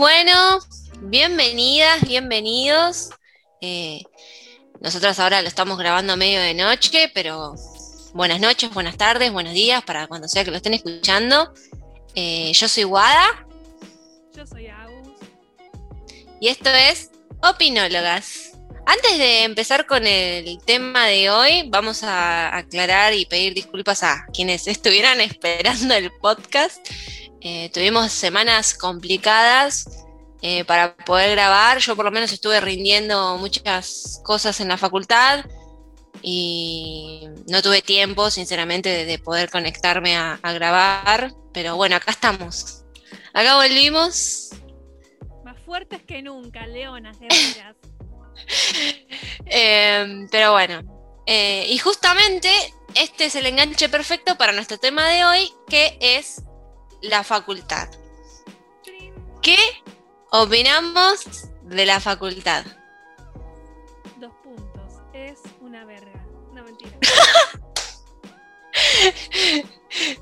Bueno, bienvenidas, bienvenidos. Eh, nosotros ahora lo estamos grabando a medio de noche, pero buenas noches, buenas tardes, buenos días para cuando sea que lo estén escuchando. Eh, yo soy Guada. Yo soy Agus. Y esto es Opinólogas. Antes de empezar con el tema de hoy, vamos a aclarar y pedir disculpas a quienes estuvieran esperando el podcast. Eh, tuvimos semanas complicadas eh, para poder grabar. Yo por lo menos estuve rindiendo muchas cosas en la facultad y no tuve tiempo, sinceramente, de, poder conectarme a, grabar. Pero bueno, acá estamos. Acá volvimos. Más fuertes que nunca, leonas, de veras. Em, pero bueno, eh, y justamente este es el enganche perfecto para nuestro tema de hoy, que es la facultad. ¿Qué opinamos de la facultad? Dos puntos. Es una verga. No mentira.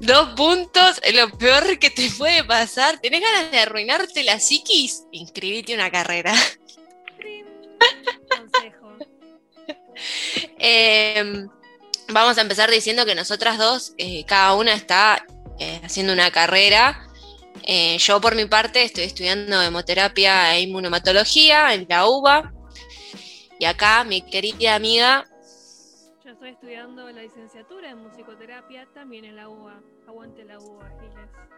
Dos puntos, lo peor que te puede pasar. ¿Tenés ganas de arruinarte la psiquis? Inscribite una carrera. Em, vamos a empezar diciendo que nosotras dos, eh, cada una está eh, haciendo una carrera. Eh, yo por mi parte estoy estudiando hemoterapia e inmunomatología en la UBA. Y acá mi querida amiga... Yo estoy estudiando la licenciatura en musicoterapia también en la UBA. Aguante la UBA, Giles.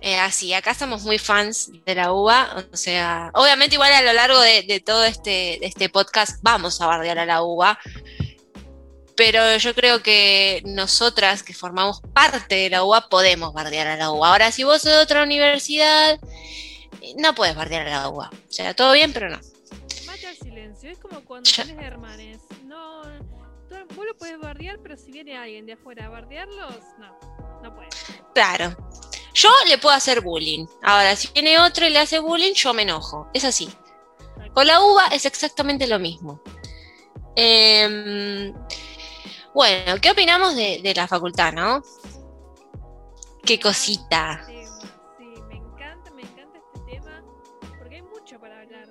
Eh, así, acá estamos muy fans de la UBA, o sea, obviamente igual a lo largo de, todo este, este, podcast vamos a bardear a la UBA, pero yo creo que nosotras que formamos parte de la UBA podemos bardear a la UBA. Ahora, si vos sos de otra universidad, no puedes bardear a la UBA. O sea, todo bien, pero no. Mata el silencio, es como cuando tienes hermanes. No, vos lo puedes bardear, pero si viene alguien de afuera a bardearlos, no, no puedes. Claro. Yo le puedo hacer bullying. Ahora, si viene otro y le hace bullying, yo me enojo. Es así. Con la uva es exactamente lo mismo. Em, bueno, ¿qué opinamos de, la facultad, no? Qué cosita. Sí, me encanta, me encanta este tema, porque hay mucho para hablar.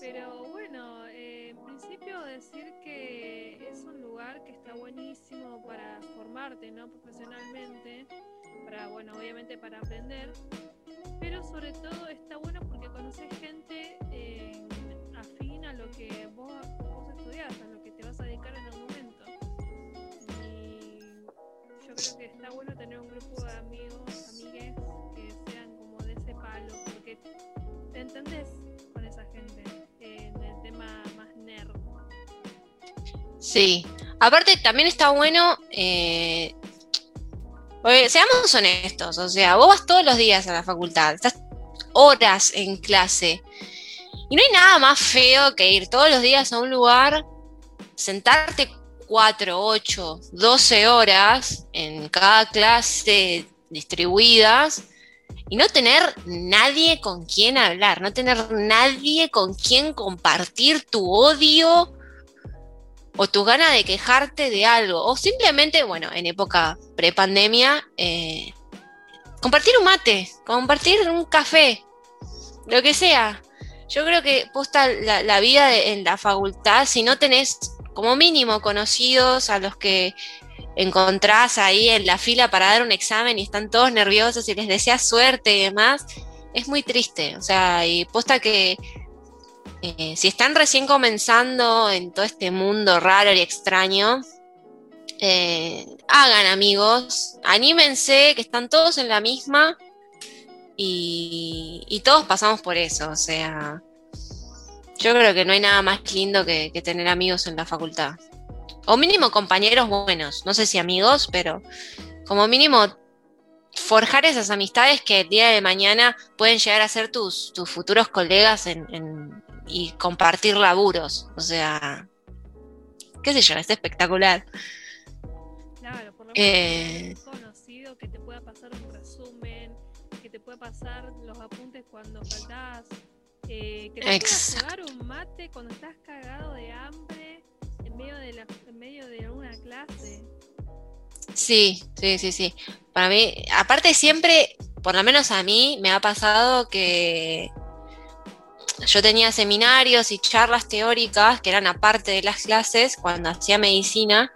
Pero bueno, eh, en principio decir que es un lugar que está buenísimo para formarte, ¿no? Profesionalmente para, bueno, obviamente para aprender, pero sobre todo está bueno porque conoces gente eh, afín a lo que vos, vos estudiás, a lo que te vas a dedicar en algún creo que está bueno tener un grupo de amigos, amigues que sean como de ese palo, porque te entendés con esa gente en el tema más nerd. Sí, aparte también está bueno eh, seamos honestos, o sea, vos vas todos los días a la facultad, estás horas en clase. Y no hay nada más feo que ir todos los días a un lugar, sentarte 4, 8, 12 horas en cada clase distribuidas y no tener nadie con quien hablar, no tener nadie con quien compartir tu odio o tu gana de quejarte de algo, o simplemente, bueno, en época prepandemia, eh, compartir un mate, compartir un café, lo que sea. Yo creo que posta la, vida en la facultad, si no tenés como mínimo conocidos a los que encontrás ahí en la fila para dar un examen y están todos nerviosos y les deseas suerte y demás, es muy triste. O sea, y posta que eh, si están recién comenzando en todo este mundo raro y extraño, eh, hagan amigos, anímense, que están todos en la misma y, todos pasamos por eso. O sea, yo creo que no hay nada más lindo que, que tener amigos en la facultad. O mínimo compañeros buenos, no sé si amigos, pero como mínimo forjar esas amistades que el día de mañana pueden llegar a ser tus, tus futuros colegas en, y compartir laburos. O sea, qué sé yo, es espectacular. Claro, por lo menos eh, conocido que te pueda pasar un resumen, que te pueda pasar los apuntes cuando faltás, eh, que te un mate cuando estás cagado de hambre en medio de, la, en medio de alguna clase. Sí, sí, sí, sí. Para mí, aparte siempre por lo menos a mí me ha pasado que yo tenía seminarios y charlas teóricas que eran aparte de las clases cuando hacía medicina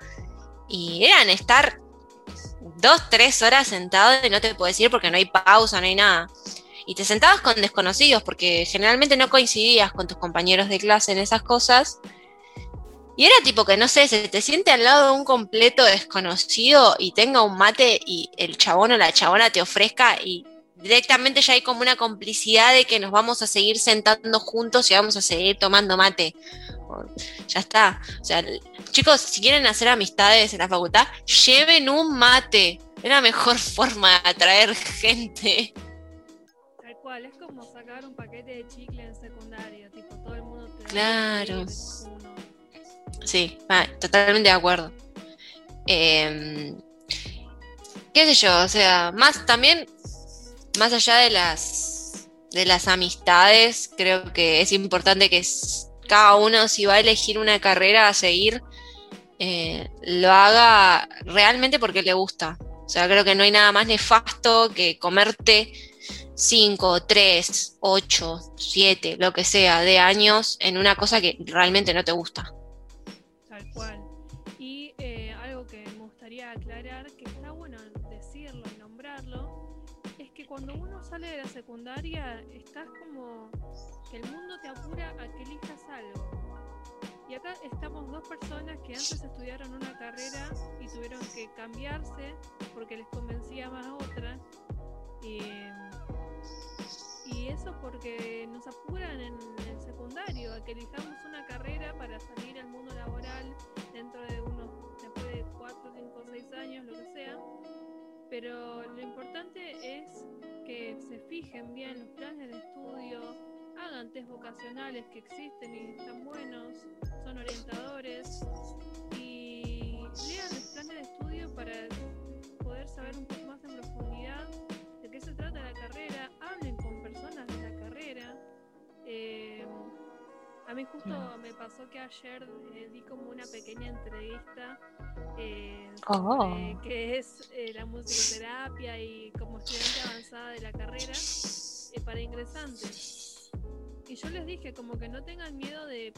y eran estar dos, tres horas sentado y no te puedo decir porque no hay pausa, no hay nada. Y te sentabas con desconocidos porque generalmente no coincidías con tus compañeros de clase en esas cosas. Y era tipo que, no sé, se te siente al lado de un completo desconocido y tenga un mate y el chabón o la chabona te ofrezca y directamente ya hay como una complicidad de que nos vamos a seguir sentando juntos y vamos a seguir tomando mate. Ya está. O sea, chicos, si quieren hacer amistades en la facultad, lleven un mate. Es la mejor forma de atraer gente. Cual, es como sacar un paquete de chicle en secundaria, tipo todo el mundo te Claro. Sí, totalmente de acuerdo. Em, qué sé yo, o sea, más también, más allá de las de las amistades, creo que es importante que cada uno, si va a elegir una carrera a seguir, eh, lo haga realmente porque le gusta. O sea, creo que no hay nada más nefasto que comerte 5, 3, 8, 7, lo que sea, de años en una cosa que realmente no te gusta. Tal cual. Y eh, algo que me gustaría aclarar, que está bueno decirlo y nombrarlo, es que cuando uno sale de la secundaria, estás como que el mundo te apura a que elijas algo. Y acá estamos dos personas que antes estudiaron una carrera y tuvieron que cambiarse porque les convencía más otra. Y, y eso porque nos apuran en el secundario, a que elijamos una carrera para salir al mundo laboral dentro de unos, después de 4, 5, 6 años, lo que sea. Pero lo importante es que se fijen bien los planes de estudio, hagan test vocacionales que existen y están buenos, son orientadores y lean los planes de estudio para poder saber un poco más en profundidad Eh, a mí justo me pasó que ayer eh, di como una pequeña entrevista eh, oh. que es la musicoterapia y como estudiante avanzada de la carrera para ingresantes. Y yo les dije como que no tengan miedo de,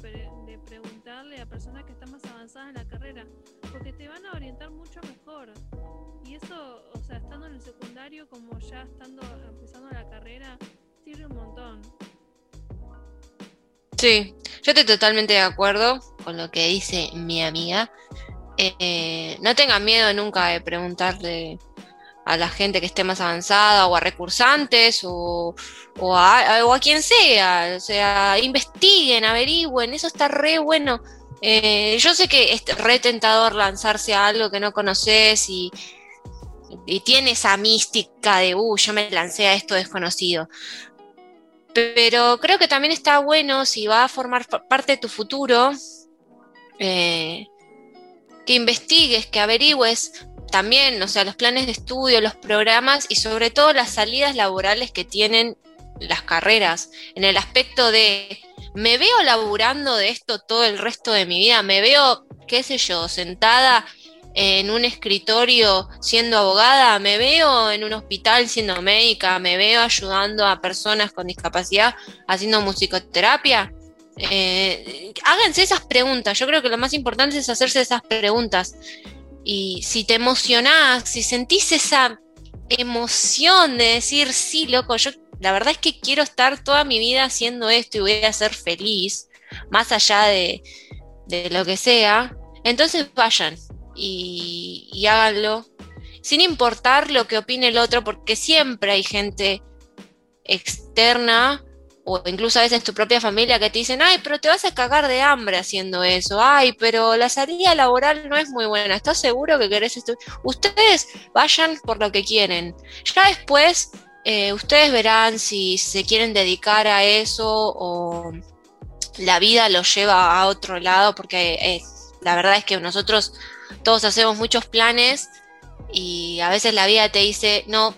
de, preguntarle a personas que están más avanzadas en la carrera, porque te van a orientar mucho mejor. Y eso, o sea, estando en el secundario como ya estando empezando la carrera, sirve un montón. Sí, yo estoy totalmente de acuerdo con lo que dice mi amiga. Eh, no tengan miedo nunca de preguntarle a la gente que esté más avanzada o a recursantes o, a, quien sea. O sea, investiguen, averigüen, eso está re bueno. Eh, yo sé que es re tentador lanzarse a algo que no conoces y, y tiene esa mística de, uh, yo me lancé a esto desconocido. Pero creo que también está bueno si va a formar parte de tu futuro, eh, que investigues, que averigües también, o sea, los planes de estudio, los programas y sobre todo las salidas laborales que tienen las carreras, en el aspecto de, me veo laburando de esto todo el resto de mi vida, me veo, qué sé yo, sentada en un escritorio siendo abogada, me veo en un hospital siendo médica, me veo ayudando a personas con discapacidad haciendo musicoterapia. Eh, háganse esas preguntas, yo creo que lo más importante es hacerse esas preguntas. Y si te emocionás, si sentís esa emoción de decir, sí, loco, yo la verdad es que quiero estar toda mi vida haciendo esto y voy a ser feliz, más allá de, lo que sea, entonces vayan y, háganlo, sin importar lo que opine el otro, porque siempre hay gente externa o incluso a veces tu propia familia que te dicen, ay, pero te vas a cagar de hambre haciendo eso, ay, pero la salida laboral no es muy buena, ¿estás seguro que querés esto? Ustedes vayan por lo que quieren. Ya después, eh, ustedes verán si se quieren dedicar a eso o la vida los lleva a otro lado, porque eh, la verdad es que nosotros todos hacemos muchos planes y a veces la vida te dice, no,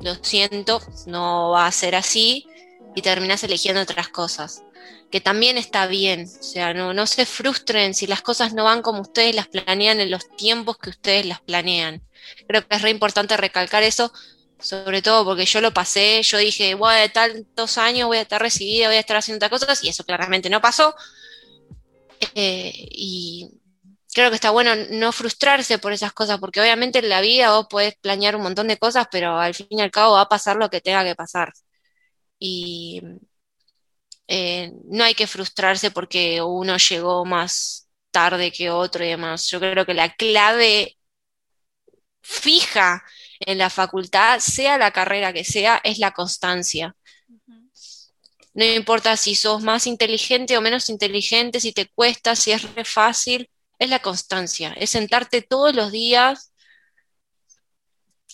lo siento, no va a ser así y terminas eligiendo otras cosas. Que también está bien, o sea, no, no se frustren si las cosas no van como ustedes las planean en los tiempos que ustedes las planean. Creo que es re importante recalcar eso sobre todo porque yo lo pasé, yo dije, bueno, de tantos años voy a estar recibida, voy a estar haciendo otras cosas, y eso claramente no pasó. Eh, y creo que está bueno no frustrarse por esas cosas, porque obviamente en la vida vos podés planear un montón de cosas, pero al fin y al cabo va a pasar lo que tenga que pasar. Y eh, no hay que frustrarse porque uno llegó más tarde que otro y demás. Yo creo que la clave fija en la facultad, sea la carrera que sea, es la constancia. No importa si sos más inteligente o menos inteligente, si te cuesta, si es re fácil, es la constancia, es sentarte todos los días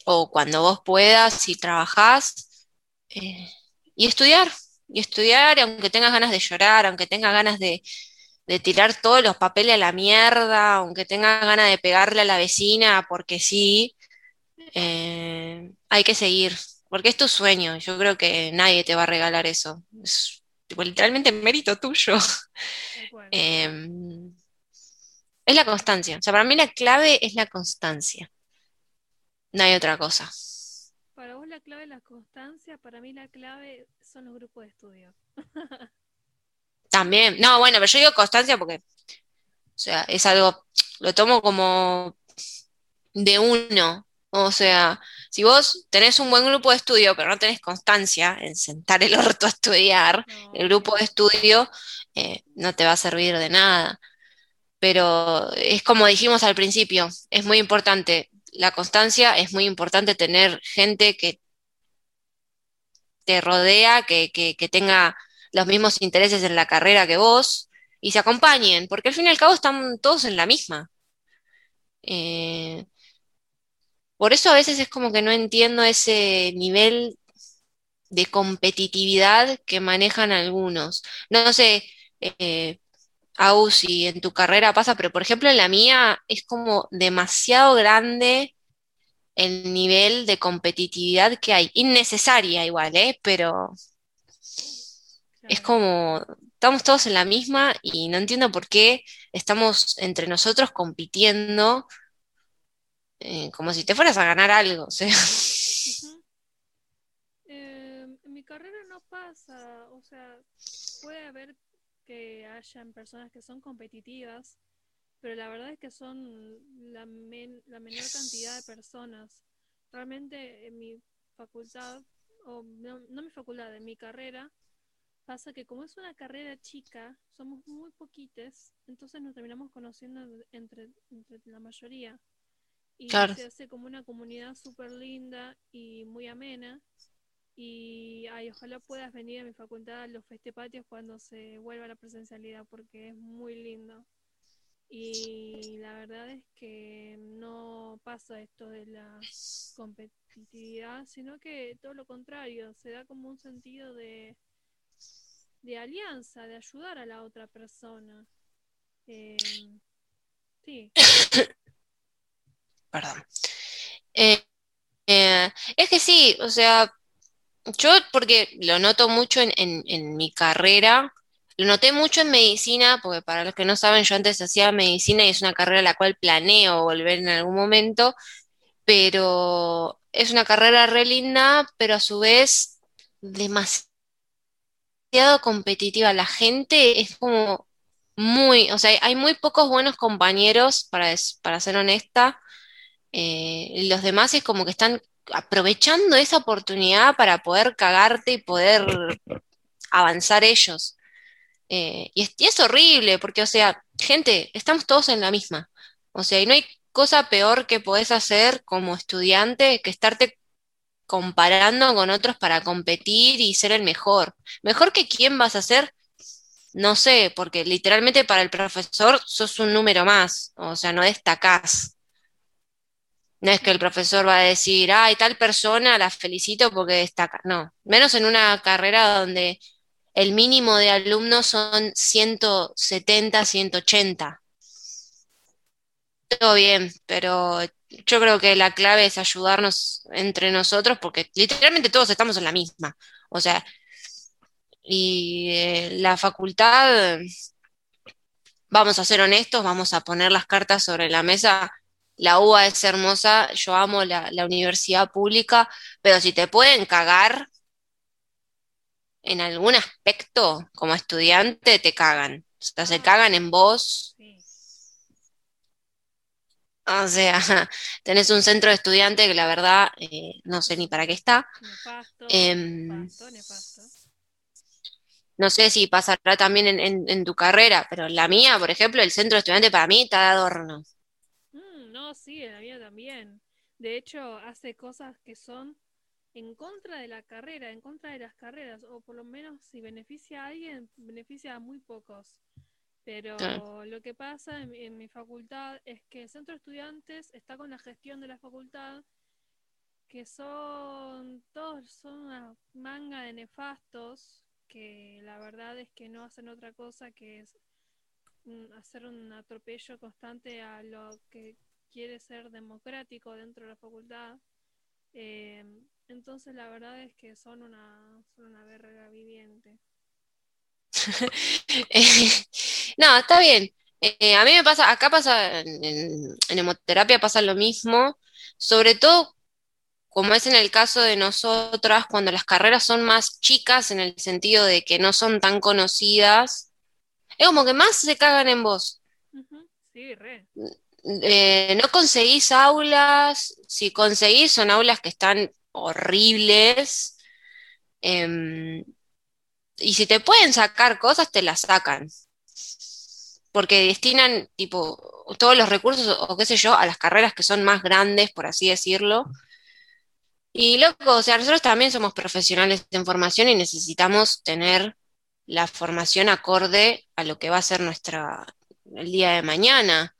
o cuando vos puedas, si trabajás, eh, y estudiar, y estudiar, aunque tengas ganas de llorar, aunque tengas ganas de, tirar todos los papeles a la mierda, aunque tengas ganas de pegarle a la vecina, porque sí, eh, hay que seguir, porque es tu sueño, yo creo que nadie te va a regalar eso, es literalmente mérito tuyo. es la constancia. O sea, para mí la clave es la constancia. No hay otra cosa. Para vos la clave es la constancia, para mí la clave son los grupos de estudio. También, no, bueno, pero yo digo constancia porque, o sea, es algo, lo tomo como de uno. O sea, si vos tenés un buen grupo de estudio, pero no tenés constancia en sentar el orto a estudiar, el grupo de estudio eh, no te va a servir de nada pero es como dijimos al principio, es muy importante la constancia, es muy importante tener gente que te rodea, que, tenga los mismos intereses en la carrera que vos y se acompañen, porque al fin y al cabo están todos en la misma. Eh, por eso a veces es como que no entiendo ese nivel de competitividad que manejan algunos. No sé, eh, si en tu carrera pasa, pero por ejemplo en la mía es como demasiado grande el nivel de competitividad que hay. Innecesaria igual, ¿eh? Pero es como, estamos todos en la misma y no entiendo por qué estamos entre nosotros compitiendo eh, como si te fueras a ganar algo. O sea. Eh, en mi carrera no pasa, o sea, puede haber que hayan personas que son competitivas, pero la verdad es que son la, la menor cantidad de personas. Realmente en mi facultad, o no, no mi facultad, en mi carrera, pasa que como es una carrera chica, somos muy poquites, entonces nos terminamos conociendo entre, entre la mayoría. Y se hace como una comunidad súper linda y muy amena. Y ay, ojalá puedas venir a mi facultad a los festepatios cuando se vuelva la presencialidad, porque es muy lindo. Y la verdad es que no pasa esto de la competitividad, sino que todo lo contrario, se da como un sentido de, de alianza, de ayudar a la otra persona. Eh, sí. Perdón. Eh, eh, es que sí, o sea, yo, porque lo noto mucho en, mi carrera, lo noté mucho en medicina, porque para los que no saben, yo antes hacía medicina y es una carrera a la cual planeo volver en algún momento, pero es una carrera re linda, pero a su vez demasiado competitiva. La gente es como muy, o sea, hay muy pocos buenos compañeros, para, para ser honesta. Eh, los demás es como que están aprovechando esa oportunidad para poder cagarte y poder avanzar ellos. Eh, y, es, horrible, porque, o sea, gente, estamos todos en la misma. O sea, y no hay cosa peor que podés hacer como estudiante que estarte comparando con otros para competir y ser el mejor. Mejor que quién vas a ser, no sé, porque literalmente para el profesor sos un número más, o sea, no destacás. No es que el profesor va a decir, ay, tal persona la felicito porque destaca. No, menos en una carrera donde el mínimo de alumnos son 170, 180. Todo bien, pero yo creo que la clave es ayudarnos entre nosotros porque literalmente todos estamos en la misma. O sea, y eh, la facultad, vamos a ser honestos, vamos a poner las cartas sobre la mesa la UBA es hermosa, yo amo la, la universidad pública, pero si te pueden cagar en algún aspecto como estudiante, te cagan. O sea, se cagan en vos. O sea, tenés un centro de estudiantes que la verdad eh, no sé ni para qué está. Nefasto, Em, nefasto, nefasto. no sé si pasará también en, en- en tu carrera, pero la mía, por ejemplo, el centro de estudiantes para mí está de adorno. Sí, en la mía también. De hecho, hace cosas que son en contra de la carrera, en contra de las carreras, o por lo menos si beneficia a alguien, beneficia a muy pocos. Pero lo que pasa en, en mi facultad es que el centro de estudiantes está con la gestión de la facultad, que son todos son una manga de nefastos, que la verdad es que no hacen otra cosa que es mm, hacer un atropello constante a lo que quiere ser democrático dentro de la facultad. Eh, entonces la verdad es que son una, son una verga viviente. Eh, no, está bien. Eh, a mí me pasa, acá pasa, en, en- en hemoterapia pasa lo mismo, sobre todo como es en el caso de nosotras, cuando las carreras son más chicas en el sentido de que no son tan conocidas, es como que más se cagan en vos. Sí, re. Eh, no conseguís aulas, si conseguís son aulas que están horribles, em, y si te pueden sacar cosas, te las sacan. porque destinan tipo todos los recursos o, qué sé yo a las carreras que son más grandes, por así decirlo. Y loco, o sea, nosotros también somos profesionales en formación y necesitamos tener la formación acorde a lo que va a ser nuestra el día de mañana.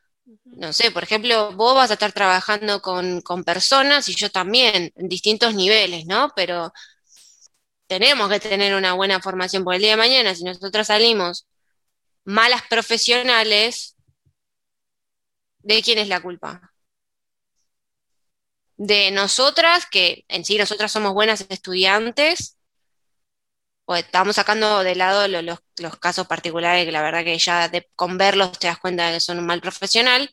No sé, por ejemplo, vos vas a estar trabajando con, con personas y yo también, en distintos niveles, ¿no? Pero tenemos que tener una buena formación, porque el día de mañana, si nosotros salimos malas profesionales, ¿de quién es la culpa? De nosotras, que en sí nosotras somos buenas estudiantes, o estamos sacando de lado lo- los, casos particulares que la verdad que ya con verlos te das cuenta de que son un mal profesional,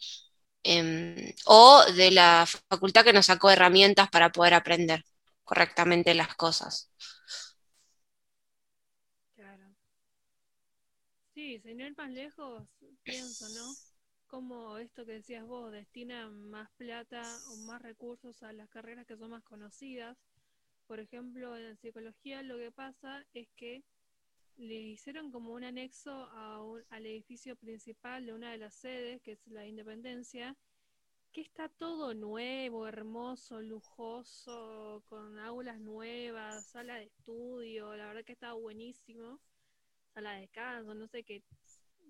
em, o de la facultad que nos sacó herramientas para poder aprender correctamente las cosas. Claro. Sí, ir más lejos, pienso, ¿no? Como esto que decías vos, destina más plata o más recursos a las carreras que son más conocidas. Por ejemplo, en psicología lo que pasa es que le hicieron como un anexo a un- al edificio principal de una de las sedes, que es la Independencia, que está todo nuevo, hermoso, lujoso, con aulas nuevas, sala de estudio, la verdad que está buenísimo, sala de descanso, no sé qué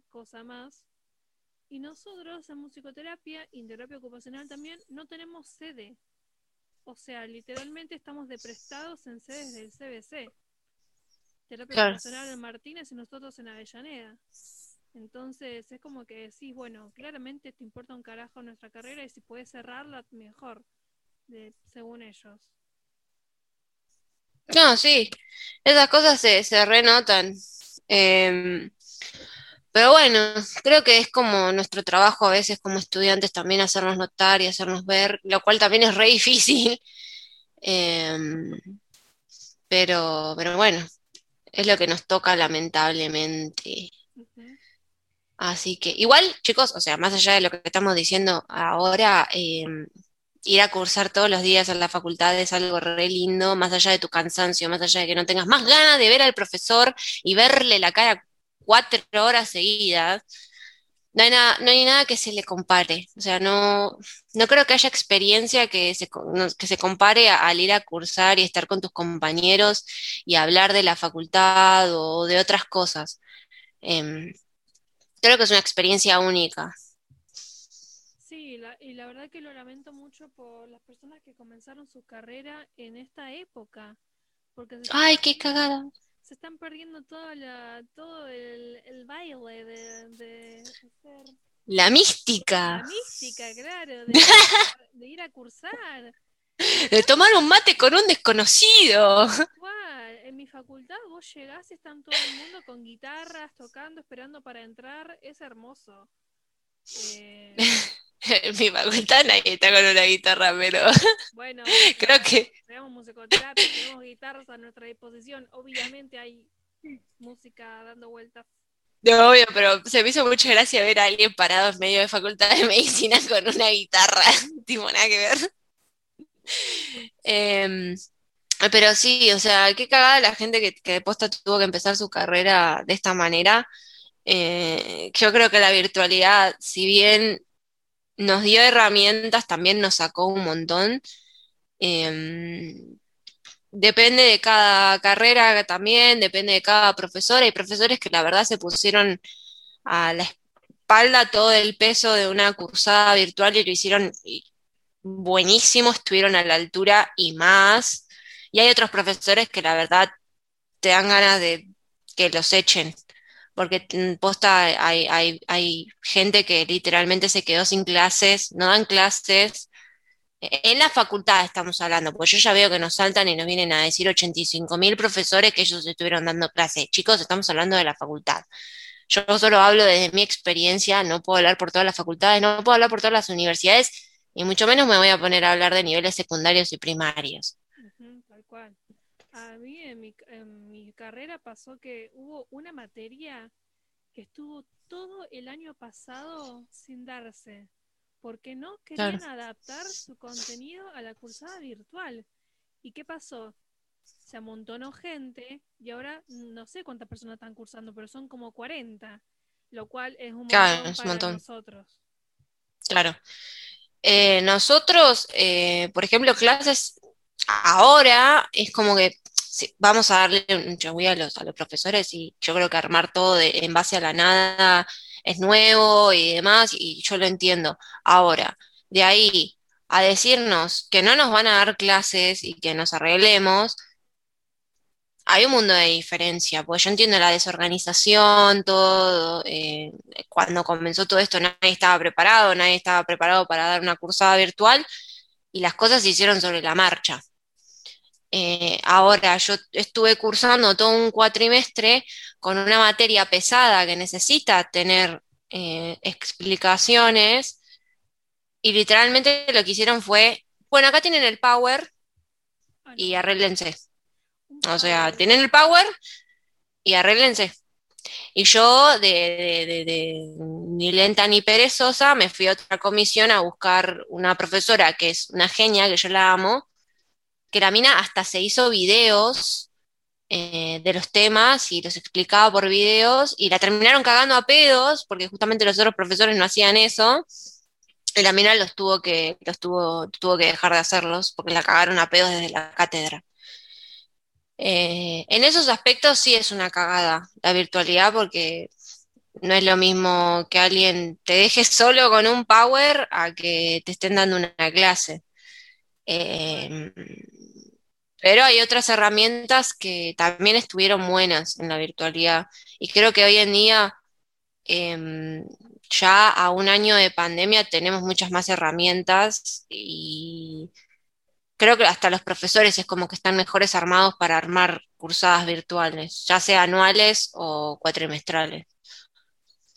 cosa más. Y nosotros en musicoterapia y terapia ocupacional también no tenemos sede. O sea, literalmente estamos de prestados en sedes del CBC. Terapia Claro. ocupacional en Martínez y nosotros en Avellaneda. Entonces es como que decís, bueno, claramente te importa un carajo nuestra carrera y si puedes cerrarla, mejor, de, según ellos. No, sí, esas cosas se, se renotan. Em, pero bueno, creo que es como nuestro trabajo a veces como estudiantes también hacernos notar y hacernos ver, lo cual también es re difícil. Em, pero, pero bueno, es lo que nos toca lamentablemente. Así que, igual, chicos, o sea, más allá de lo que estamos diciendo ahora, em, ir a cursar todos los días a la facultad es algo re lindo, más allá de tu cansancio, más allá de que no tengas más ganas de ver al profesor y verle la cara cuatro horas seguidas, no hay nada, no hay nada que se le compare. O sea, no, no creo que haya experiencia que se, que se compare a- al ir a cursar y estar con tus compañeros y hablar de la facultad o de otras cosas. Em, creo que es una experiencia única. Sí, la- y la verdad que lo lamento mucho por las personas que comenzaron su carrera en esta época, porque Ay, qué cagada. Se están perdiendo toda la, todo el, el baile de, de hacer La la mística. mística, claro, de ir a, de ir a cursar. De tomar un mate con un desconocido. Igual, en mi facultad vos llegás y están todo el mundo con guitarras, tocando, esperando para entrar, es hermoso. Eh, en mi facultad nadie está con una guitarra, pero Bueno, creo que tenemos musicoterapia, tenemos guitarras a nuestra disposición. Obviamente hay música dando vueltas. no obvio, pero se me hizo mucha gracia ver a alguien parado en medio de facultad de medicina con una guitarra, tipo nada que ver. Em, pero sí, o sea, qué cagada la gente que, que de posta tuvo que empezar su carrera de esta manera. Eh, yo creo que la virtualidad, si bien nos dio herramientas, también nos sacó un montón. Em, depende de cada carrera también, depende de cada profesor. Hay profesores que la verdad se pusieron a la espalda todo el peso de una cursada virtual y lo hicieron buenísimo, estuvieron a la altura y más. Y hay otros profesores que la verdad te dan ganas de que los echen, porque mm, posta hay, hay, gente que literalmente se quedó sin clases, no dan clases. E- En la facultad estamos hablando, porque yo ya veo que nos saltan y nos vienen a decir 85 mil profesores que ellos estuvieron dando clases. Chicos, estamos hablando de la facultad. Yo solo hablo desde mi experiencia, no puedo hablar por todas las facultades, no puedo hablar por todas las universidades, y mucho menos me voy a poner a hablar de niveles secundarios y primarios. Ujú, tal cual. A mí en mi, en mi carrera pasó que hubo una materia que estuvo todo el año pasado sin darse, porque no Claro. querían adaptar su contenido a la cursada virtual. ¿Y qué pasó? Se amontonó gente y ahora no sé cuántas personas están cursando, pero son como 40, lo cual es un Claro, montón es para montón. nosotros. Claro. Eh, nosotros, eh, por ejemplo, clases ahora es como que vamos a darle un changüí a los, a los profesores y yo creo que armar todo en base a la nada es nuevo y demás, y yo lo entiendo. Ahora, de ahí a decirnos que no nos van a dar clases y que nos arreglemos, hay un mundo de diferencia, porque yo entiendo la desorganización, todo, eh, cuando comenzó todo esto nadie estaba preparado, nadie estaba preparado para dar una cursada virtual y las cosas se hicieron sobre la marcha. Eh, ahora, yo estuve cursando todo un cuatrimestre con una materia pesada que necesita tener eh, explicaciones y literalmente lo que hicieron fue, bueno, acá tienen el power Ah, y arréglense. O sea, tienen el power y arréglense. Y yo, de, de- de- de ni lenta ni perezosa, me fui a otra comisión a buscar una profesora que es una genia, que yo la amo, que la mina hasta se hizo videos eh, de los temas y los explicaba por videos y la terminaron cagando a pedos porque justamente los otros profesores no hacían eso. Y la mina los tuvo que, los tuvo, tuvo que dejar de hacerlos porque la cagaron a pedos desde la cátedra. Eh, en esos aspectos sí es una cagada la virtualidad porque no es lo mismo que alguien te deje solo con un power a que te estén dando una clase. Eh, pero hay otras herramientas que también estuvieron buenas en la virtualidad y creo que hoy en día, em, ya a un año de pandemia, tenemos muchas más herramientas y creo que hasta los profesores es como que están mejores armados para armar cursadas virtuales, ya sea anuales o cuatrimestrales.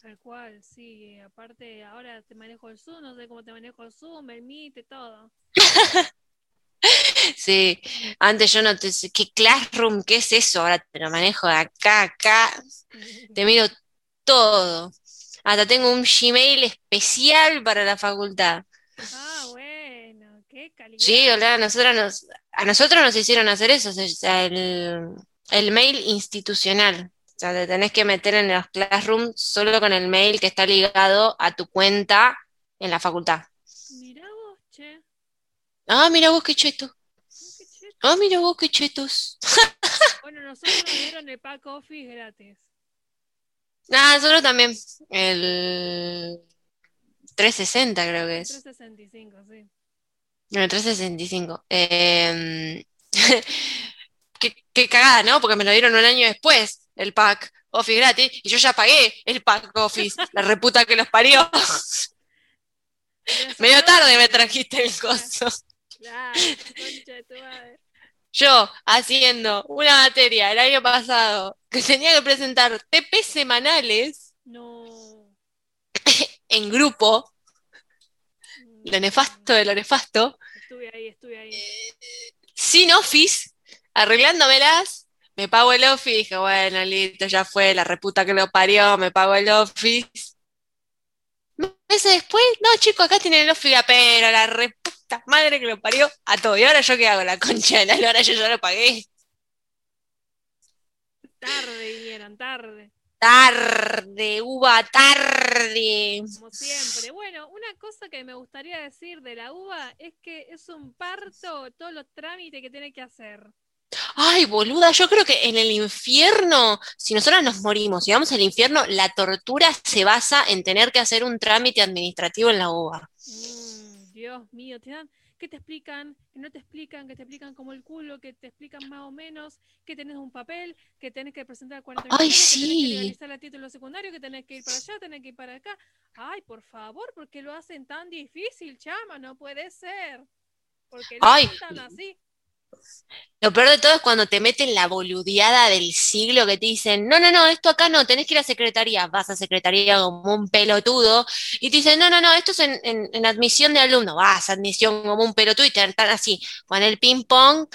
Tal cual, sí. Aparte, ahora te manejo el Zoom, no sé cómo te manejo el Zoom, el Meet, todo. Sí, antes yo no te ¿qué Classroom? ¿Qué es eso? Ahora te lo manejo de acá, acá, te miro todo. Hasta tengo un Gmail especial para la facultad. Ah, bueno, qué calidad. Sí, hola, a nosotros nos, a nosotros nos hicieron hacer eso, o sea, el, el mail institucional. O sea, te tenés que meter en los Classroom solo con el mail que está ligado a tu cuenta en la facultad. Mirá vos, che. Ah, mira vos qué cheto. Ah, mira vos qué chetos. Bueno, nosotros nos dieron el pack office gratis. Ah, nosotros también. El 360 creo que es. 365, sí. El 365. Eh, qué, qué cagada, ¿no? Porque me lo dieron un año después, el pack Office gratis, y yo ya pagué el pack Office, la reputa que los parió. Medio tarde me trajiste el coso. Claro, concha de tu madre. Yo haciendo una materia el año pasado que tenía que presentar TP semanales No. en grupo lo nefasto de lo nefasto, Estuve ahí, estuve ahí. sin office, arreglándomelas, me pago el office, dije, bueno, listo, ya fue, la reputa que lo parió, me pago el office. Meses después, no, chicos, acá tienen el office, pero la reputa madre que lo parió a todo. ¿Y ahora yo qué hago? La concha de la lora, yo ya lo pagué. Tarde vinieron, tarde. Tarde, uva, tarde. Como siempre. Bueno, una cosa que me gustaría decir de la uva es que es un parto todos los trámites que tiene que hacer. Ay, boluda, yo creo que en el infierno, si nosotros nos morimos y vamos al infierno, la tortura se basa en tener que hacer un trámite administrativo en la uva. Mm, Dios mío, te dan, ¿qué te explican? Que no te explican, que te explican como el culo, que te explican más o menos, que tenés un papel, que tenés que presentar 40 Ay, que tenés que sí. legalizar el título secundario, que tenés que ir para allá, tenés que ir para acá. Ay, por favor, ¿por qué lo hacen tan difícil, chama? No puede ser. Porque lo Ay. así. Lo peor de todo es cuando te meten la boludeada del siglo que te dicen, no, no, no, esto acá no, tenés que ir a secretaría. Vas a secretaría como un pelotudo y te dicen, no, no, no, esto es en, en- en admisión de alumno. Vas a admisión como un pelotudo y te están así, con el ping-pong,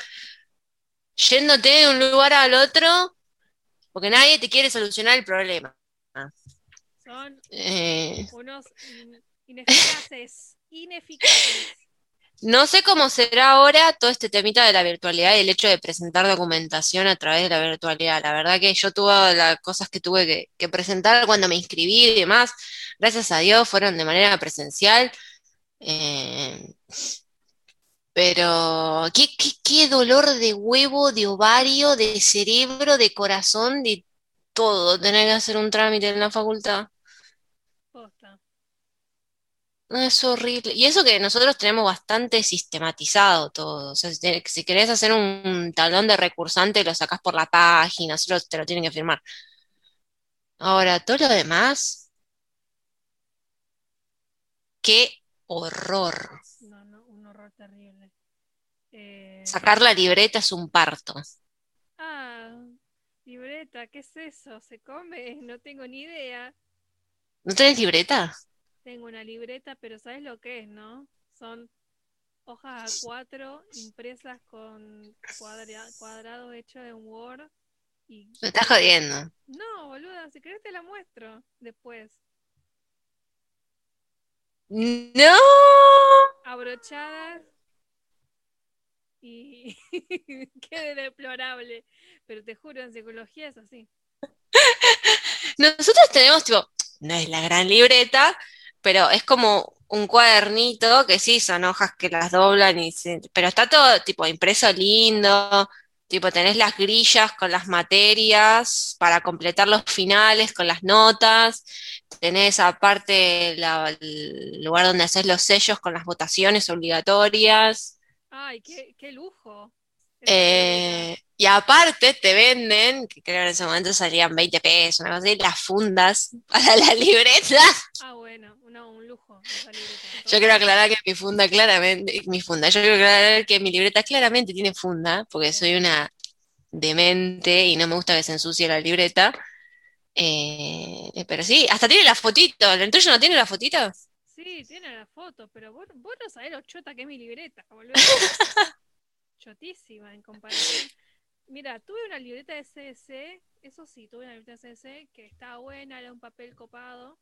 yéndote de un lugar al otro, porque nadie te quiere solucionar el problema. Son Eh, unos in- ineficaces. Ineficaces. No sé cómo será ahora todo este temita de la virtualidad y el hecho de presentar documentación a través de la virtualidad. La verdad que yo tuve las cosas que tuve que, presentar cuando me inscribí y demás, gracias a Dios fueron de manera presencial. Eh, pero qué, qué, qué dolor de huevo, de ovario, de cerebro, de corazón, de todo, tener que hacer un trámite en la facultad. No, es horrible. Y eso que nosotros tenemos bastante sistematizado todo. O sea, si, te- si querés hacer un talón de recursante, lo sacás por la página, solo te lo tienen que firmar. Ahora, todo lo demás, qué horror. No, no, un horror terrible. Eh, Sacar la libreta es un parto. Ah, libreta, ¿qué es eso? ¿Se come? No tengo ni idea. ¿No tenés libreta? Tengo una libreta, pero ¿sabes lo que es, no? Son hojas A4 impresas con cuadra- cuadrados hechos en Word y... Me estás jodiendo. No, boluda, si querés te la muestro después. ¡No! Abrochadas y... Qué deplorable. Pero te juro, en psicología es así. Nosotros tenemos, tipo, no es la gran libreta, pero es como un cuadernito que sí, son hojas que las doblan y se- pero está todo tipo impreso lindo, tipo tenés las grillas con las materias para completar los finales con las notas, tenés aparte la- el lugar donde haces los sellos con las votaciones obligatorias. Ay, qué, qué lujo. Eh, y aparte te venden, que creo que en ese momento salían 20 pesos, una cosa así, las fundas para la libreta. Ah, bueno, no, un lujo esa libreta. Yo quiero aclarar que mi funda claramente, mi funda, yo quiero aclarar que mi libreta claramente tiene funda, porque soy una demente y no me gusta que se ensucie la libreta. Eh, pero sí, hasta tiene la fotito. ¿El tuyo no tiene la fotito? Sí, tiene la foto, pero vos, vos no sabés lo chota que es mi libreta, boludo. Chotísima en comparación. Mira, tuve una libreta de CSC, eso sí, tuve una libreta de CSC que estaba buena, era un papel copado.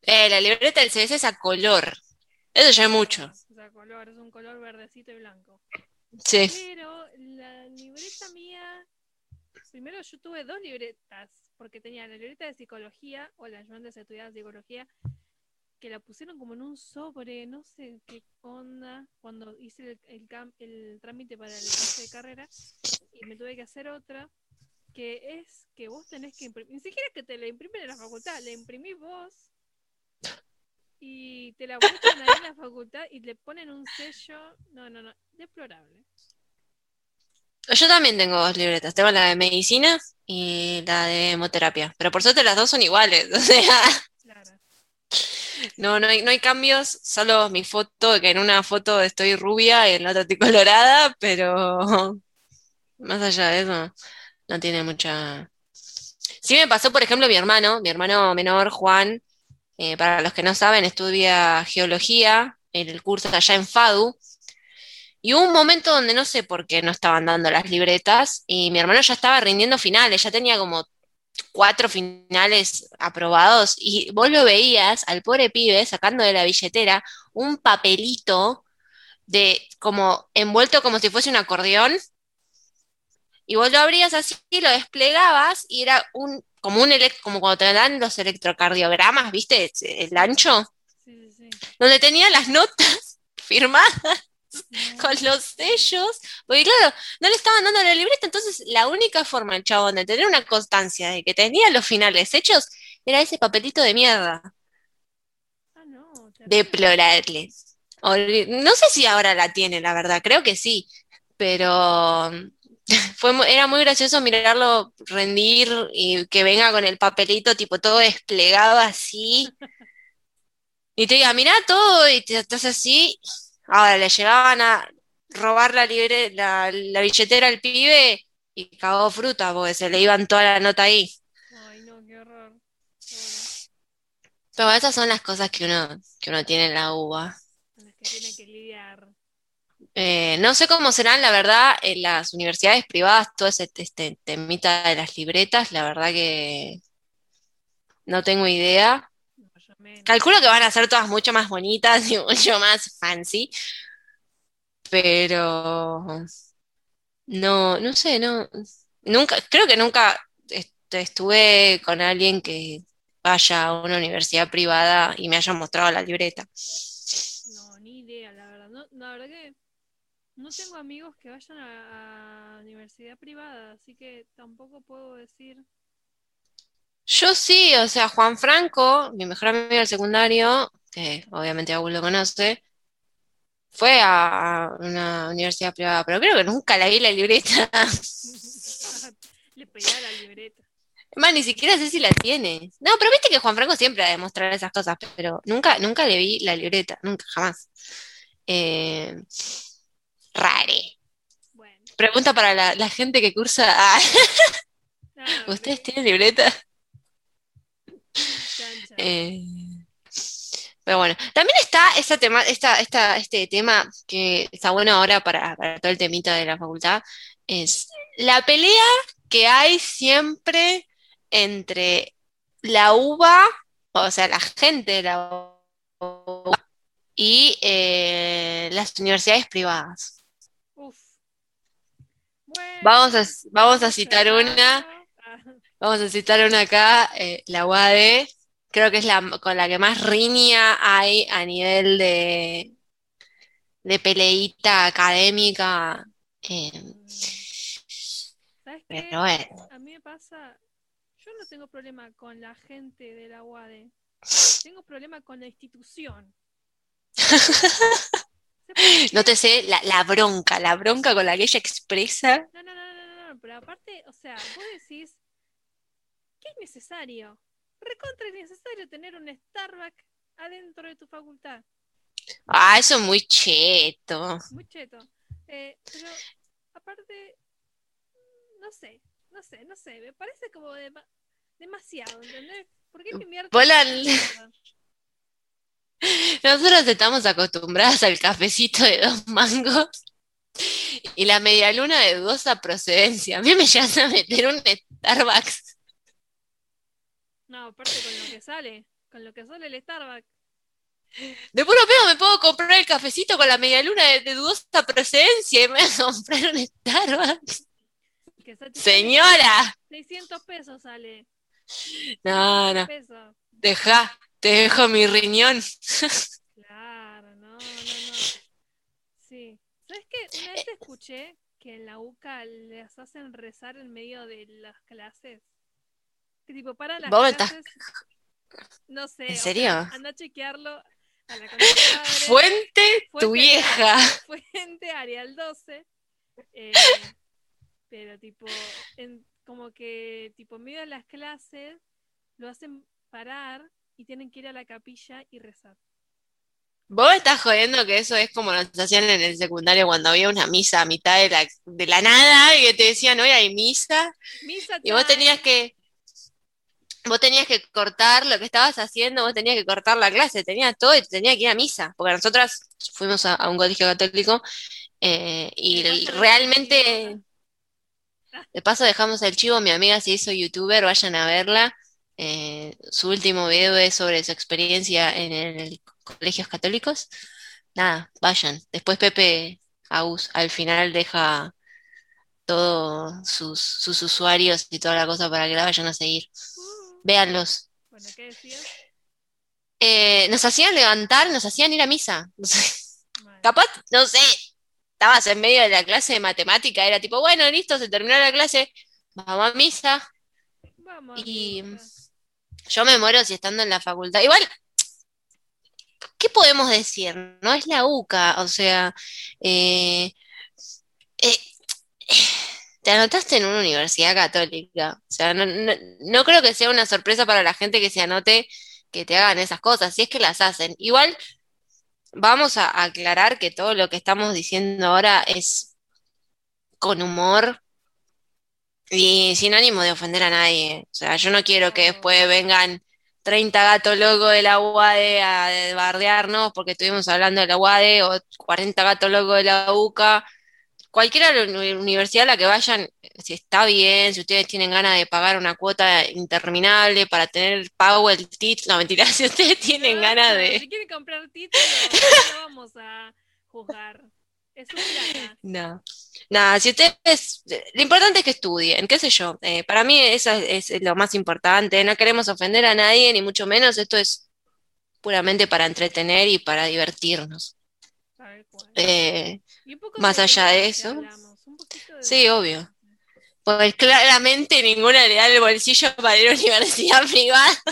Eh, la libreta del CBC es a color. Eso ya es mucho. O sea, color, es un color verdecito y blanco. Sí. Pero la libreta mía, primero yo tuve dos libretas, porque tenía la libreta de psicología, o la yo antes estudiaba psicología, que la pusieron como en un sobre, no sé qué onda, cuando hice el, el, el trámite para el pase de carrera, y me tuve que hacer otra, que es que vos tenés que imprimir, ni siquiera que te la imprimen en la facultad, la imprimís vos, y te la muestran ahí en la facultad y le ponen un sello, no, no, no, deplorable. Yo también tengo dos libretas. Tengo la de medicina y la de hemoterapia. Pero por suerte las dos son iguales. O sea, Claro. no, no hay, no hay cambios. Solo mi foto, que en una foto estoy rubia y en la otra estoy colorada, pero más allá de eso, no tiene mucha. Sí me pasó, por ejemplo, mi hermano, mi hermano menor, Juan, eh, para los que no saben, estudia geología en el curso allá en FADU. Y hubo un momento donde no sé por qué no estaban dando las libretas y mi hermano ya estaba rindiendo finales, ya tenía como cuatro finales aprobados y vos lo veías al pobre pibe sacando de la billetera un papelito de como envuelto como si fuese un acordeón y vos lo abrías así, lo desplegabas y era un como un como cuando te dan los electrocardiogramas, ¿viste? El ancho, sí, sí. donde tenía las notas firmadas con los sellos, porque claro, no le estaban dando la libreta, entonces la única forma el chabón de tener una constancia de que tenía los finales hechos era ese papelito de mierda. Ah, no, Deplorable. No sé si ahora la tiene, la verdad, creo que sí, pero fue, era muy gracioso mirarlo rendir y que venga con el papelito tipo todo desplegado así. Y te diga, mira todo y te estás así. Ahora le llegaban a robar la, libre, la, billetera al pibe y cagó fruta porque se le iban toda la nota ahí. Ay, no, qué horror. Pero esas son las cosas que uno, que uno tiene en la uva. las que tiene que lidiar. Eh, no sé cómo serán, la verdad, en las universidades privadas, todo ese este, temita de las libretas, la verdad que no tengo idea. Calculo que van a ser todas mucho más bonitas y mucho más fancy, pero no, no sé, no, nunca, creo que nunca estuve con alguien que vaya a una universidad privada y me haya mostrado la libreta. No, ni idea, la verdad. No, la verdad que no tengo amigos que vayan a, a universidad privada, así que tampoco puedo decir yo sí, o sea, Juan Franco, mi mejor amigo del secundario, que obviamente Abu lo conoce, fue a una universidad privada, pero creo que nunca la vi la libreta. Le pedía la libreta. Más, ni siquiera sé si la tiene. No, pero viste que Juan Franco siempre ha demostrado esas cosas, pero nunca, nunca le vi la libreta, nunca, jamás. Eh, rare. Pregunta para la, gente que cursa. Ah. ¿Ustedes tienen libreta? Eh, pero bueno, también está esta tema, esta, esta, este tema que está bueno ahora para, todo el temita de la facultad, es la pelea que hay siempre entre la UBA, o sea, la gente de la UBA, y eh, las universidades privadas. Vamos, a, vamos a citar una, vamos a citar una acá, eh, la UAD, creo que es la con la que más riña hay a nivel de, de peleita académica. Eh, ¿Sabes qué? A mí me pasa, yo no tengo problema con la gente de la UAD, tengo problema con la institución. no te sé la, la, bronca, la bronca con la que ella expresa. No, no, no, no, no, pero aparte, o sea, vos decís, ¿qué es necesario? recontra es necesario tener un Starbucks adentro de tu facultad. Ah, eso es muy cheto. Muy cheto. Eh, pero aparte, no sé, no sé, no sé, me parece como demasiado, ¿entendés? ¿Por qué me Volan. Nosotros estamos acostumbradas al cafecito de dos mangos y la media luna de dudosa procedencia. A mí me llegas a meter un Starbucks no, aparte con lo que sale, con lo que sale el Starbucks. De puro pedo me puedo comprar el cafecito con la media luna de, dudosa procedencia y me voy a comprar un Starbucks. Señora. 600 pesos sale. No, no. Deja, te dejo mi riñón. Claro, no, no, no. Sí. ¿Sabes qué? Una vez escuché que en la UCA les hacen rezar en medio de las clases tipo, para las no sé. ¿En serio? anda a chequearlo a la Fuente, tu vieja. Fuente Arial 12. Eh, pero tipo, en, como que tipo en medio de las clases lo hacen parar y tienen que ir a la capilla y rezar. Vos estás jodiendo que eso es como nos hacían en el secundario cuando había una misa a mitad de la, de la nada y que te decían hoy hay misa. Misa y vos tenías que vos tenías que cortar lo que estabas haciendo, vos tenías que cortar la clase, tenías todo y tenías que ir a misa, porque nosotras fuimos a, un colegio católico eh, y realmente, de paso dejamos el chivo, mi amiga se hizo youtuber, vayan a verla. Eh, su último video es sobre su experiencia en el colegios católicos. Nada, vayan. Después Pepe Aus al final deja todos sus, sus usuarios y toda la cosa para que la vayan a seguir. Véanlos. Bueno, ¿qué decías? Eh, nos hacían levantar, nos hacían ir a misa. Capaz, no sé, estabas en medio de la clase de matemática, era tipo, bueno, listo, se terminó la clase, vamos a misa. Vamos. Y yo me muero si estando en la facultad. Igual, ¿qué podemos decir? No es la UCA, o sea, eh, eh, te anotaste en una universidad católica. O sea, no, creo que sea una sorpresa para la gente que se anote que te hagan esas cosas, si es que las hacen. Igual vamos a aclarar que todo lo que estamos diciendo ahora es con humor y sin ánimo de ofender a nadie. O sea, yo no quiero que después vengan 30 gatos locos de la UADE a bardearnos porque estuvimos hablando de la UADE o 40 gatos locos de la UCA cualquiera universidad a la que vayan, si está bien, si ustedes tienen ganas de pagar una cuota interminable para tener pago el título, no mentira, si ustedes tienen ganas de... Si quieren comprar título, no vamos a juzgar. Es un No. Nada, si ustedes, lo importante es que estudien, qué sé yo, eh, para mí eso es, lo más importante, no queremos ofender a nadie, ni mucho menos, esto es puramente para entretener y para divertirnos. Eh, más allá de eso. Sí, obvio. Pues claramente ninguna le da el bolsillo para ir a una universidad privada.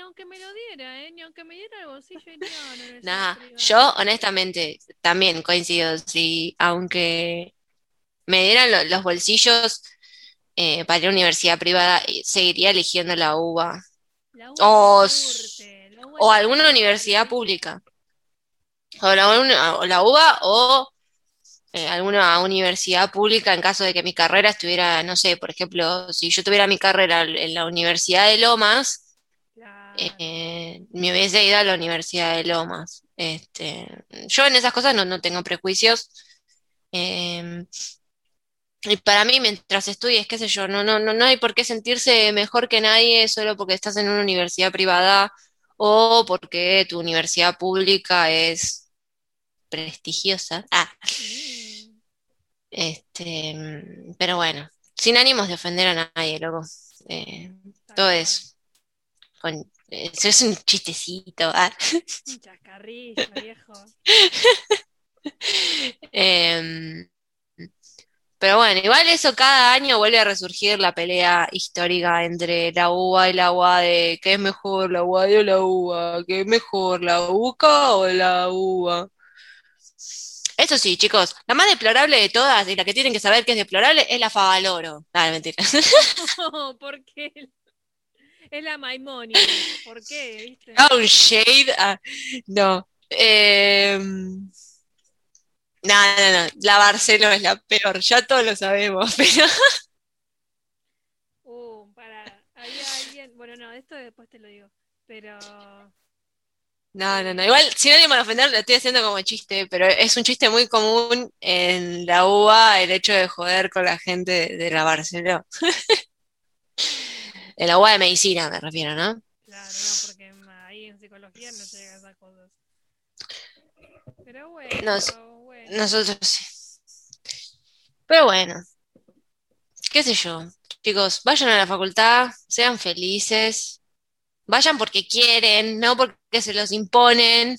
Aunque me lo diera, ¿eh? Ni aunque me diera el bolsillo iría a una universidad Nah, yo honestamente también coincido. Si aunque me dieran los bolsillos eh, para ir a una universidad privada, eh, seguiría eligiendo la UBA. o, o alguna universidad pública. O la, o la UBA o eh, alguna universidad pública en caso de que mi carrera estuviera, no sé, por ejemplo, si yo tuviera mi carrera en la Universidad de Lomas, eh, me hubiese ido a la Universidad de Lomas. Este, yo en esas cosas no, tengo prejuicios. Em, y para mí, mientras estudies, qué sé yo, no, no, no, no hay por qué sentirse mejor que nadie solo porque estás en una universidad privada o porque tu universidad pública es prestigiosa. Ah. Este, pero bueno, sin ánimos de ofender a nadie, loco. Eh, todo es eso es un chistecito. Ah. Un chacarrillo, viejo. Em, pero bueno, igual eso cada año vuelve a resurgir la pelea histórica entre la UBA y la UAD. ¿Qué es mejor, la UAD o la UBA? ¿Qué es mejor, la UCA o la UBA? Eso sí, chicos, la más deplorable de todas y la que tienen que saber que es deplorable es la Favaloro. Dale, mentira. ¿por qué? Es la Maimoni. ¿Por qué? ¿Viste? Un shade. Ah, no. Eh, no, no, no. La Barcelona es la peor. Ya todos lo sabemos, pero. Uh, para. Había alguien. Bueno, no, esto después te lo digo. Pero. No, no, no. Igual, sin ánimo de ofender, lo estoy haciendo como chiste, pero es un chiste muy común en la UBA el hecho de joder con la gente de, la Barcelona. la UBA de medicina me refiero, ¿no? Claro, no, porque ahí en psicología no llegan esas cosas. Pero bueno, Nosotros sí. Pero bueno, qué sé yo. Chicos, vayan a la facultad, sean felices, vayan porque quieren, no porque se los imponen.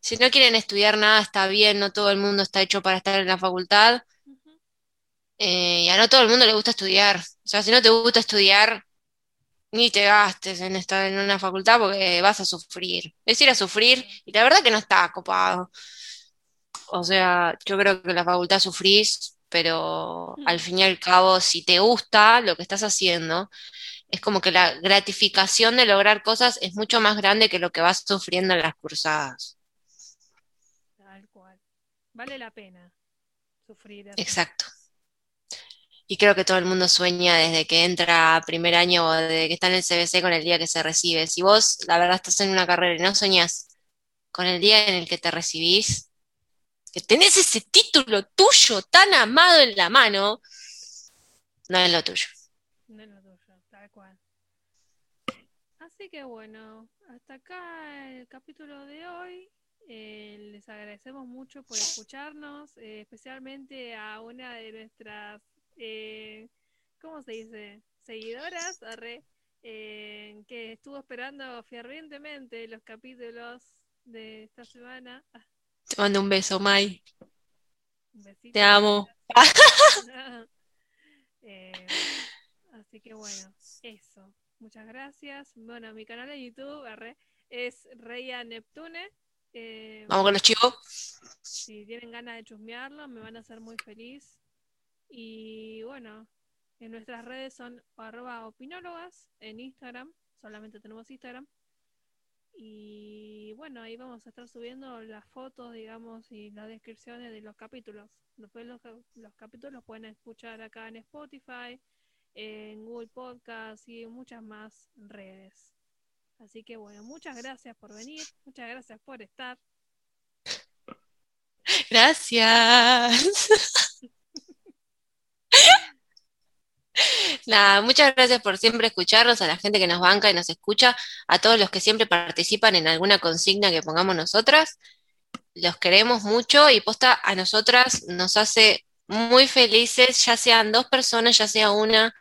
Si no quieren estudiar nada, está bien, no todo el mundo está hecho para estar en la facultad. Eh, y a no todo el mundo le gusta estudiar. O sea, si no te gusta estudiar, ni te gastes en estar en una facultad porque vas a sufrir. Es ir a sufrir y la verdad que no está copado. O sea, yo creo que en la facultad sufrís, pero al fin y al cabo, si te gusta lo que estás haciendo, es como que la gratificación de lograr cosas es mucho más grande que lo que vas sufriendo en las cursadas. Tal cual. Vale la pena sufrir. Exacto. Y creo que todo el mundo sueña desde que entra primer año o desde que está en el CBC con el día que se recibe. Si vos, la verdad, estás en una carrera y no soñás con el día en el que te recibís, que tenés ese título tuyo tan amado en la mano, no es lo tuyo. No es lo tuyo, tal cual. Así que bueno, hasta acá el capítulo de hoy. Eh, les agradecemos mucho por escucharnos, eh, especialmente a una de nuestras, eh, ¿cómo se dice? Seguidoras, que estuvo esperando fervientemente los capítulos de esta semana. Te mando un beso, Mai. Un besito. Te amo. así que bueno, eso. Muchas gracias. Bueno, mi canal de YouTube es Reya Neptune. Eh, Vamos con los chicos. Si tienen ganas de chusmearlo, me van a hacer muy feliz. Y bueno, en nuestras redes son arroba opinólogas en Instagram, solamente tenemos Instagram. Y bueno, ahí vamos a estar subiendo las fotos, digamos, y las descripciones de los capítulos. Después los, los capítulos los pueden escuchar acá en Spotify, en Google Podcast y muchas más redes. Así que bueno, muchas gracias por venir, muchas gracias por estar. Gracias. Nada, muchas gracias por siempre escucharnos, a la gente que nos banca y nos escucha, a todos los que siempre participan en alguna consigna que pongamos nosotras. Los queremos mucho y posta a nosotras nos hace muy felices, ya sean dos personas, ya sea una,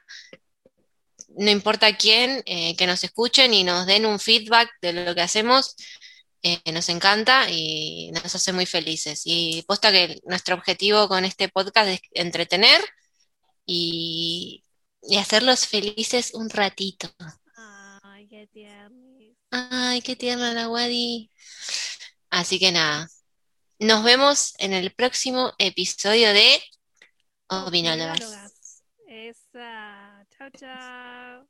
no importa quién, eh, que nos escuchen y nos den un feedback de lo que hacemos, eh, nos encanta y nos hace muy felices. Y posta que nuestro objetivo con este podcast es entretener y, hacerlos felices un ratito. Ay, qué tierno. Ay, qué tierna la Wadi. Así que nada, nos vemos en el próximo episodio de Opinólogas. Esa. Chao, chao.